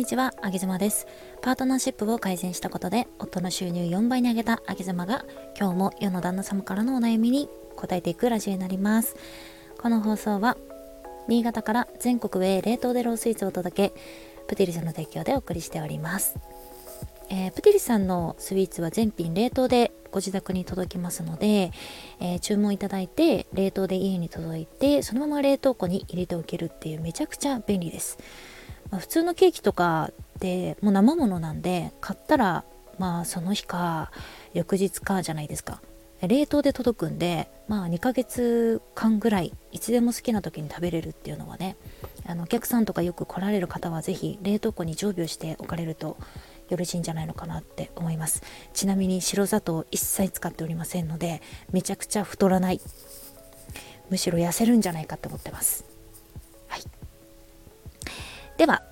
にちは、あげずまです。パートナーシップを改善したことで、夫の収入4倍に上げたあげずまが、今日も世の旦那様からのお悩みに答えていくラジオになります。この放送は、新潟から全国へ冷凍でロースイーツをお届け、プティリさんの提供でお送りしております。えー、プティリさんのスイーツは全品冷凍でご自宅に届きますので、えー、注文いただいて冷凍で家に届いてそのまま冷凍庫に入れておけるっていうめちゃくちゃ便利です。まあ、普通のケーキとかってもう生ものなんで買ったらまあその日か翌日かじゃないですか。冷凍で届くんでまあ2ヶ月間ぐらいいつでも好きな時に食べれるっていうのはねあのお客さんとかよく来られる方は是非冷凍庫に常備をしておかれるとよろしいんじゃないのかなって思います。ちなみに白砂糖一切使っておりませんのでめちゃくちゃ太らない。むしろ痩せるんじゃないかと思ってます。では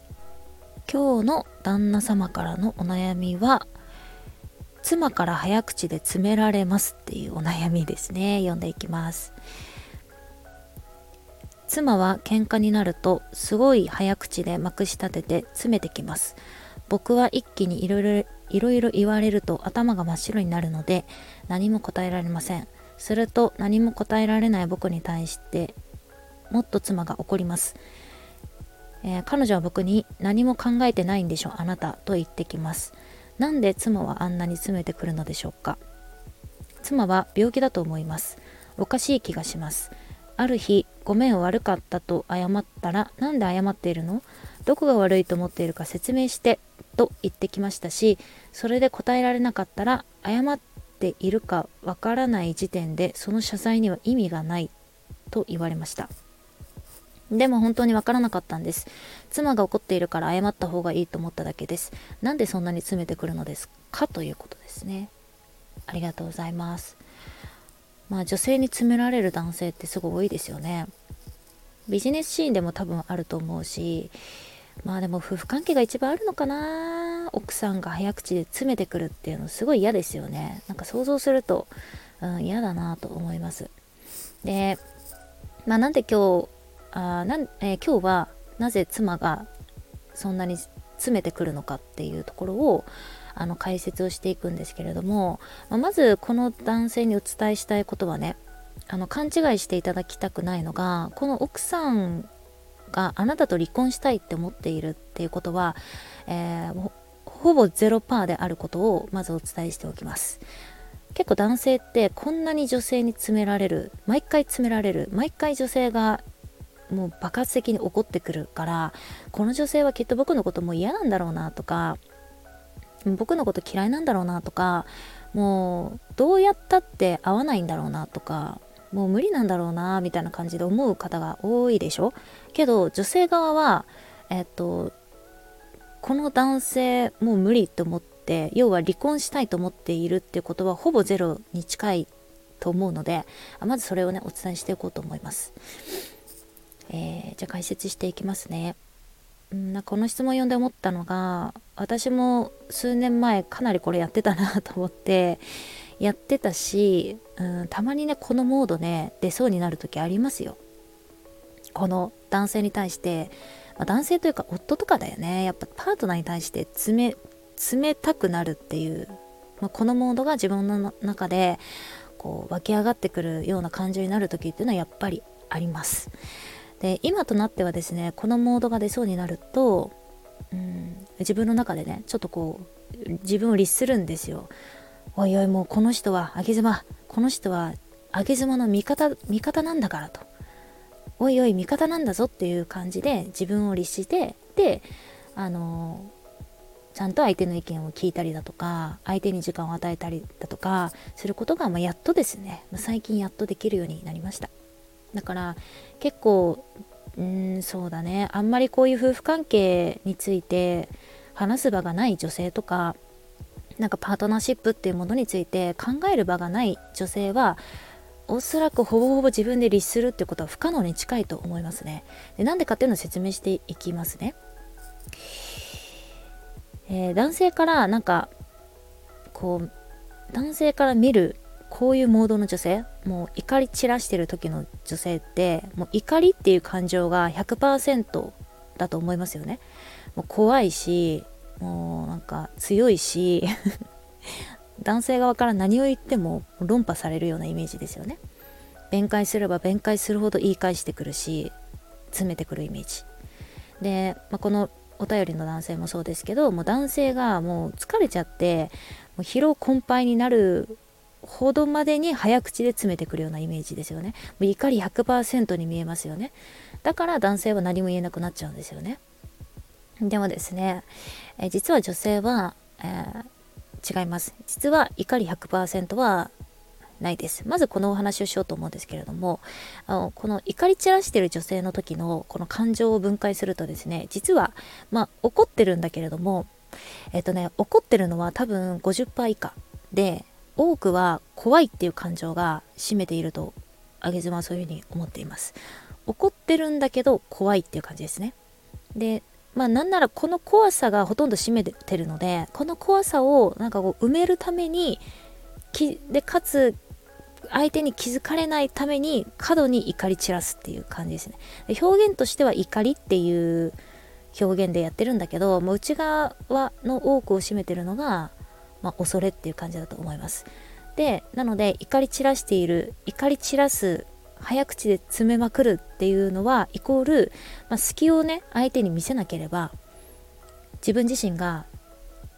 今日の旦那様からのお悩みは妻から早口で詰められますっていうお悩みですね。読んでいきます。妻は喧嘩になるとすごい早口でまくし立てて詰めてきます。僕は一気にいろいろいろいろ言われると頭が真っ白になるので何も答えられません。すると何も答えられない僕に対してもっと妻が怒ります。えー、彼女は僕に何も考えてないんでしょあなたと言ってきます。なんで妻はあんなに詰めてくるのでしょうか。妻は病気だと思います。おかしい気がします。ある日ごめん悪かったと謝ったらなんで謝っているの？どこが悪いと思っているか説明してと言ってきましたしそれで答えられなかったら謝っているかわからない時点でその謝罪には意味がないと言われました。でも本当にわからなかったんです。妻が怒っているから謝った方がいいと思っただけです。なんでそんなに詰めてくるのですか？ということですね。ありがとうございます。まあ女性に詰められる男性ってすごい多いですよね。ビジネスシーンでも多分あると思うし、まあでも夫婦関係が一番あるのかな？奥さんが早口で詰めてくるっていうのすごい嫌ですよね。なんか想像すると、うん、嫌だなと思います。で、まあなんで今日あなん、えー、今日はなぜ妻がそんなに詰めてくるのかっていうところをあの解説をしていくんですけれども、まあ、まずこの男性にお伝えしたいことはねあの勘違いしていただきたくないのがこの奥さんがあなたと離婚したいって思っているっていうことは、えー、ほぼ0%であることをまずお伝えしておきます。結構男性ってこんなに女性に詰められる毎回詰められる毎回女性がもう爆発的に怒ってくるからこの女性はきっと僕のことも嫌なんだろうなとか僕のこと嫌いなんだろうなとかもうどうやったって合わないんだろうなとかもう無理なんだろうなみたいな感じで思う方が多いでしょ？けど女性側はえっとこの男性もう無理って思って要は離婚したいと思っているっていうことはほぼゼロに近いと思うのでまずそれをねお伝えしていこうと思います。えー、じゃあ解説していきますね。んこの質問を読んで思ったのが私も数年前かなりこれやってたなと思ってやってたし、うん、たまにねこのモードね出そうになる時ありますよ。この男性に対して、まあ、男性というか夫とかだよねやっぱパートナーに対して冷冷たくなるっていう、まあ、このモードが自分の中でこう湧き上がってくるような感情になる時っていうのはやっぱりあります。で今となってはですねこのモードが出そうになると、うん、自分の中でねちょっとこう自分を律するんですよ。おいおいもうこの人はあげ妻この人はあげ妻の味方味方なんだからとおいおい味方なんだぞっていう感じで自分を律してであのちゃんと相手の意見を聞いたりだとか相手に時間を与えたりだとかすることが、まあ、やっとですね最近やっとできるようになりましただから結構うんそうだねあんまりこういう夫婦関係について話す場がない女性とかなんかパートナーシップっていうものについて考える場がない女性はおそらくほぼほぼ自分で律するってことは不可能に近いと思いますね。でなんでかっていうのを説明していきますね。えー、男性からなんかこう男性から見るこういうモードの女性もう怒り散らしてる時の女性ってもう怒りっていう感情が100%だと思いますよね。もう怖いしもうなんか強いし 男性側から何を言っても論破されるようなイメージですよね。弁解すれば弁解するほど言い返してくるし詰めてくるイメージ。で、まあ、このお便りの男性もそうですけどもう男性がもう疲れちゃってもう疲労困憊になるほどまでに早口で詰めてくるようなイメージですよね。もう怒り100%に見えますよね。だから男性は何も言えなくなっちゃうんですよね。でもですね、え実は女性は、えー、違います。実は怒り100%はないです。まずこのお話をしようと思うんですけれども、あのこの怒り散らしてる女性の時のこの感情を分解するとですね、実は、まあ、怒ってるんだけれども、えっ、とね、怒ってるのは多分50%以下で、多くは怖いっていう感情が占めていると、あげ妻はそういうふうに思っています。怒ってるんだけど怖いっていう感じですね。で、まあなんならこの怖さがほとんど占めてるので、この怖さをなんかこう埋めるためにき、でかつ相手に気づかれないために過度に怒り散らすっていう感じですね。で表現としては怒りっていう表現でやってるんだけど、もう内側の多くを占めてるのが、まあ、恐れっていう感じだと思います。で、なので怒り散らしている、怒り散らす、早口で詰めまくるっていうのは、イコール、まあ、隙をね、相手に見せなければ、自分自身が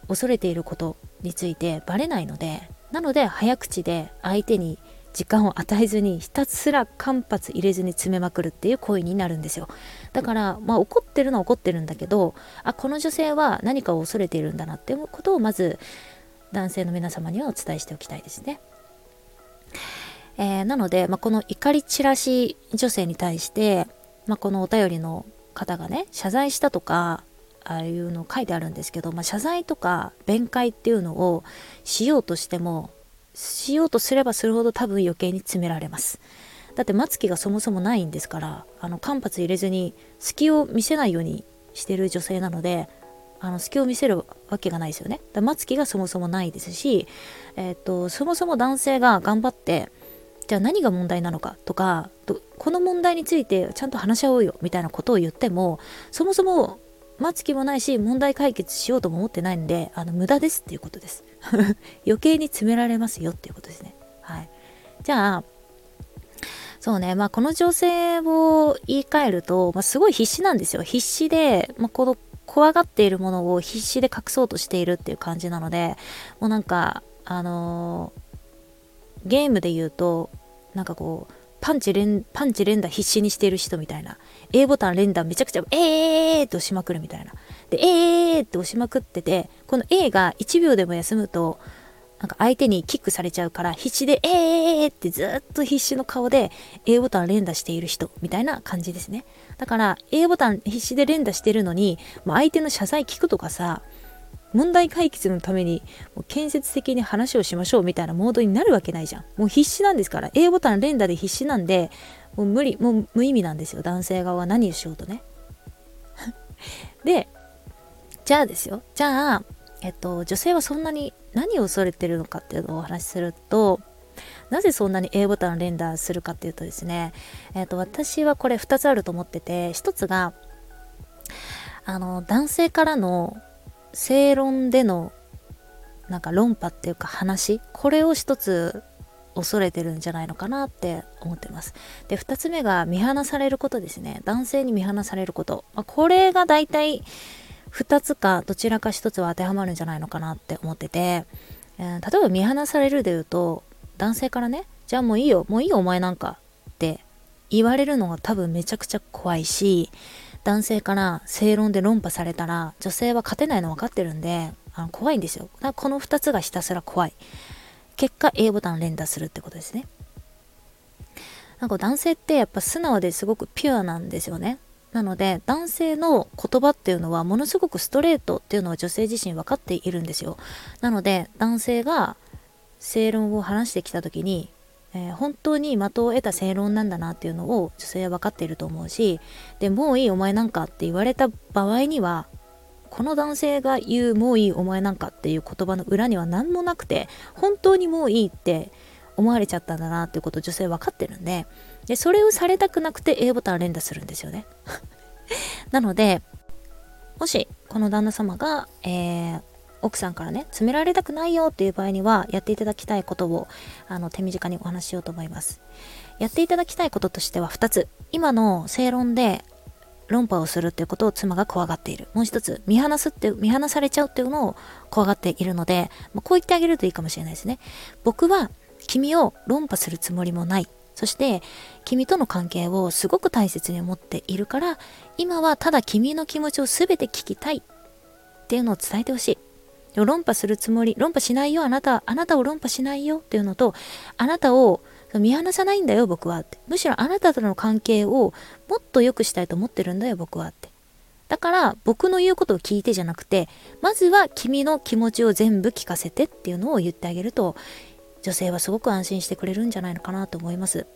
恐れていることについてバレないので、なので早口で相手に時間を与えずにひたすら間髪入れずに詰めまくるっていう行為になるんですよだからまあ怒ってるのは怒ってるんだけどあこの女性は何かを恐れているんだなっていうことをまず男性の皆様にはお伝えしておきたいですね。えー、なので、まあ、この怒り散らし女性に対して、まあ、このお便りの方がね謝罪したとかああいうの書いてあるんですけど、まあ、謝罪とか弁解っていうのをしようとしてもしようとすればするほど多分余計に詰められますだって待つ気がそもそもないんですからあの間髪入れずに隙を見せないようにしてる女性なのであの隙を見せるわけがないですよね。だ待つ気がそもそもないですし、えー、っとそもそも男性が頑張ってじゃあ何が問題なのかとかこの問題についてちゃんと話し合おうよみたいなことを言ってもそもそも待つ気もないし問題解決しようとも思ってないんであの無駄ですっていうことです。余計に詰められますよっていうことですね。はい。じゃあそうね。まあこの女性を言い換えると、まあ、すごい必死なんですよ。必死で、まあ、この怖がっているものを必死で隠そうとしているっていう感じなのでもうなんかあのー、ゲームで言うとなんかこうパンチ連、パンチ連打必死にしている人みたいな。A ボタン連打めちゃくちゃ、えーって押しまくるみたいな。で、えーって押しまくってて、この A が1秒でも休むと、なんか相手にキックされちゃうから必死で、えーってずっと必死の顔で A ボタン連打している人みたいな感じですね。だから A ボタン必死で連打してるのに、まあ、相手の謝罪聞くとかさ、問題解決のためにもう建設的に話をしましょうみたいなモードになるわけないじゃん。もう必死なんですから。A ボタン連打で必死なんで、もう無理、もう無意味なんですよ。男性側は何をしようとね。で、じゃあですよ。じゃあ、えっと、女性はそんなに何を恐れてるのかっていうのをお話しすると、なぜそんなに A ボタン連打するかっていうとですね、えっと、私はこれ2つあると思ってて、1つが、あの、男性からの正論でのなんか論破っていうか話これを一つ恐れてるんじゃないのかなって思ってます。で、2つ目が見放されることですね。男性に見放されること。まあ、これが大体2つかどちらか1つは当てはまるんじゃないのかなって思ってて、えー、例えば見放されるで言うと、男性からね、じゃあもういいよ、もういいよお前なんかって言われるのが多分めちゃくちゃ怖いし、男性から正論で論破されたら女性は勝てないの分かってるんであの怖いんですよ。だからこの2つがひたすら怖い。結果 A ボタン連打するってことですね。なんか男性ってやっぱ素直ですごくピュアなんですよね。なので男性の言葉っていうのはものすごくストレートっていうのは女性自身分かっているんですよ。なので男性が正論を話してきた時にえー、本当に的を得た正論なんだなっていうのを女性は分かっていると思うしでもういいお前なんかって言われた場合にはこの男性が言うもういいお前なんかっていう言葉の裏には何もなくて本当にもういいって思われちゃったんだなっていうことを女性分かってるんででそれをされたくなくて A ボタン連打するんですよね。なのでもしこの旦那様が、えー、奥さんからね詰められたくないよっていう場合にはやっていただきたいことをあの手短にお話ししようと思います。やっていただきたいこととしては2つ。今の正論で論破をするっていうことを妻が怖がっている。もう一つ見放すって見放されちゃうっていうのを怖がっているので、まあ、こう言ってあげるといいかもしれないですね。僕は君を論破するつもりもない。そして君との関係をすごく大切に思っているから今はただ君の気持ちを全て聞きたいっていうのを伝えてほしい論破するつもり、論破しないよ、あなた、あなたを論破しないよっていうのと、あなたを見放さないんだよ、僕はって。むしろあなたとの関係をもっと良くしたいと思ってるんだよ、僕はって。だから僕の言うことを聞いてじゃなくて、まずは君の気持ちを全部聞かせてっていうのを言ってあげると、女性はすごく安心してくれるんじゃないのかなと思います。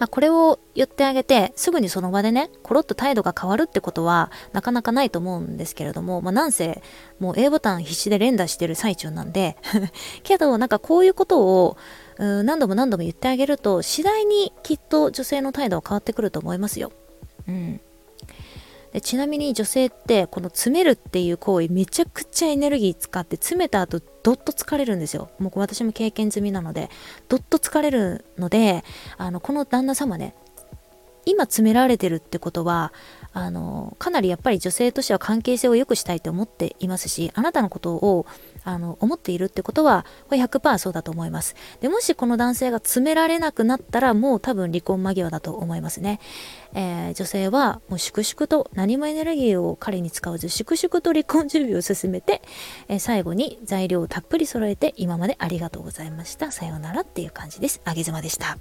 まあ、これを言ってあげて、すぐにその場でね、コロッと態度が変わるってことは、なかなかないと思うんですけれども、まあ、なんせ、もう A ボタン必死で連打してる最中なんで、けど、なんかこういうことを、何度も何度も言ってあげると、次第にきっと女性の態度は変わってくると思いますよ。うん。でちなみに女性ってこの詰めるっていう行為めちゃくちゃエネルギー使って詰めた後どっと疲れるんですよ。もう私も経験済みなのでどっと疲れるのであのこの旦那様ね今詰められてるってことはあのかなりやっぱり女性としては関係性を良くしたいと思っていますしあなたのことをあの思っているってことはこれ100%そうだと思います。でもしこの男性が詰められなくなったらもう多分離婚間際だと思いますね、えー、女性はもう粛々と何もエネルギーを彼に使わず粛々と離婚準備を進めて、えー、最後に材料をたっぷり揃えて今までありがとうございました。さようならっていう感じです。あげずまでした。